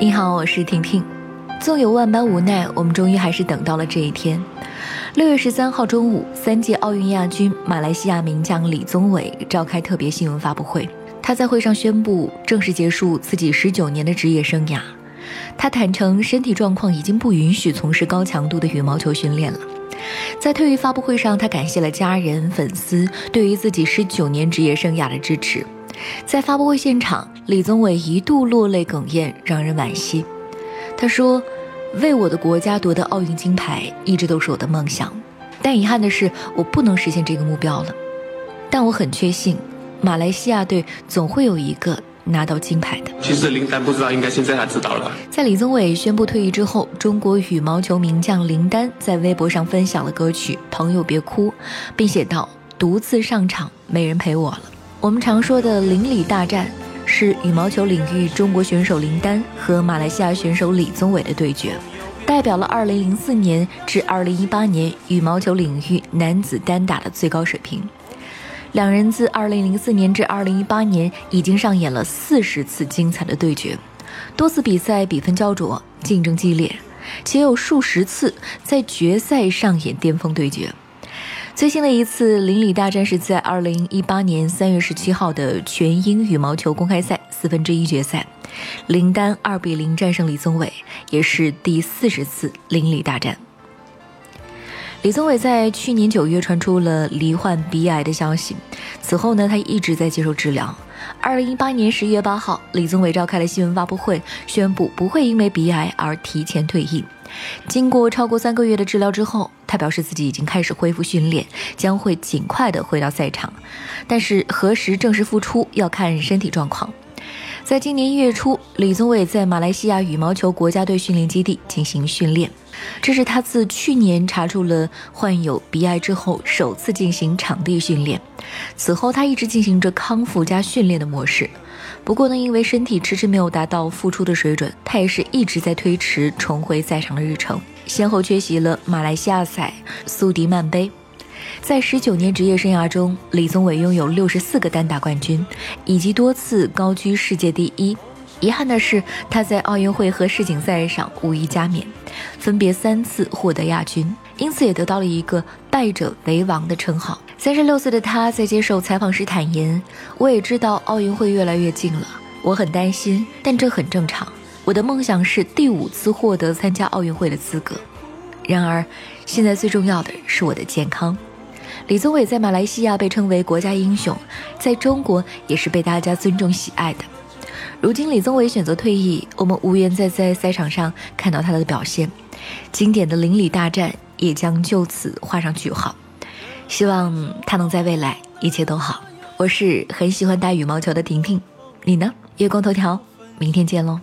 你好，我是婷婷。纵有万般无奈，我们终于还是等到了这一天。六月十三号中午，三届奥运亚军马来西亚名将李宗伟召开特别新闻发布会。他在会上宣布正式结束自己十九年的职业生涯。他坦诚身体状况已经不允许从事高强度的羽毛球训练了。在退役发布会上，他感谢了家人、粉丝对于自己十九年职业生涯的支持。在发布会现场，李宗伟一度落泪哽咽，让人惋惜。他说：“为我的国家夺得奥运金牌，一直都是我的梦想，但遗憾的是，我不能实现这个目标了。但我很确信，马来西亚队总会有一个拿到金牌的。”其实林丹不知道，应该现在他知道了。在李宗伟宣布退役之后，中国羽毛球名将林丹在微博上分享了歌曲《朋友别哭》，并写道：“独自上场，没人陪我了。”我们常说的邻里大战，是羽毛球领域中国选手林丹和马来西亚选手李宗伟的对决，代表了2004年至2018年羽毛球领域男子单打的最高水平。两人自2004年至2018年已经上演了四十次精彩的对决，多次比赛比分焦灼，竞争激烈，且有数十次在决赛上演巅峰对决。最新的一次邻里大战是在二零一八年三月十七号的全英羽毛球公开赛四分之一决赛，林丹二比零战胜李宗伟，也是第四十次邻里大战。李宗伟在去年九月传出了罹患鼻癌的消息，此后呢，他一直在接受治疗。二零一八年十一月八号，李宗伟召开了新闻发布会，宣布不会因为鼻癌而提前退役。经过超过三个月的治疗之后，他表示自己已经开始恢复训练，将会尽快的回到赛场。但是何时正式复出要看身体状况。在今年一月初，李宗伟在马来西亚羽毛球国家队训练基地进行训练，这是他自去年查出了患有鼻癌之后首次进行场地训练。此后，他一直进行着康复加训练的模式。不过呢，因为身体迟迟没有达到复出的水准，他也是一直在推迟重回赛场的日程，先后缺席了马来西亚赛、苏迪曼杯。在十九年职业生涯中，李宗伟拥有六十四个单打冠军，以及多次高居世界第一。遗憾的是，他在奥运会和世锦赛上无一加冕，分别三次获得亚军，因此也得到了一个“败者为王”的称号。三十六岁的他在接受采访时坦言：“我也知道奥运会越来越近了，我很担心，但这很正常。我的梦想是第五次获得参加奥运会的资格。然而，现在最重要的是我的健康。”李宗伟在马来西亚被称为国家英雄，在中国也是被大家尊重喜爱的。如今李宗伟选择退役，我们无缘再在赛场上看到他的表现，经典的邻里大战也将就此画上句号。希望他能在未来一切都好。我是很喜欢打羽毛球的婷婷，你呢？月光头条，明天见喽。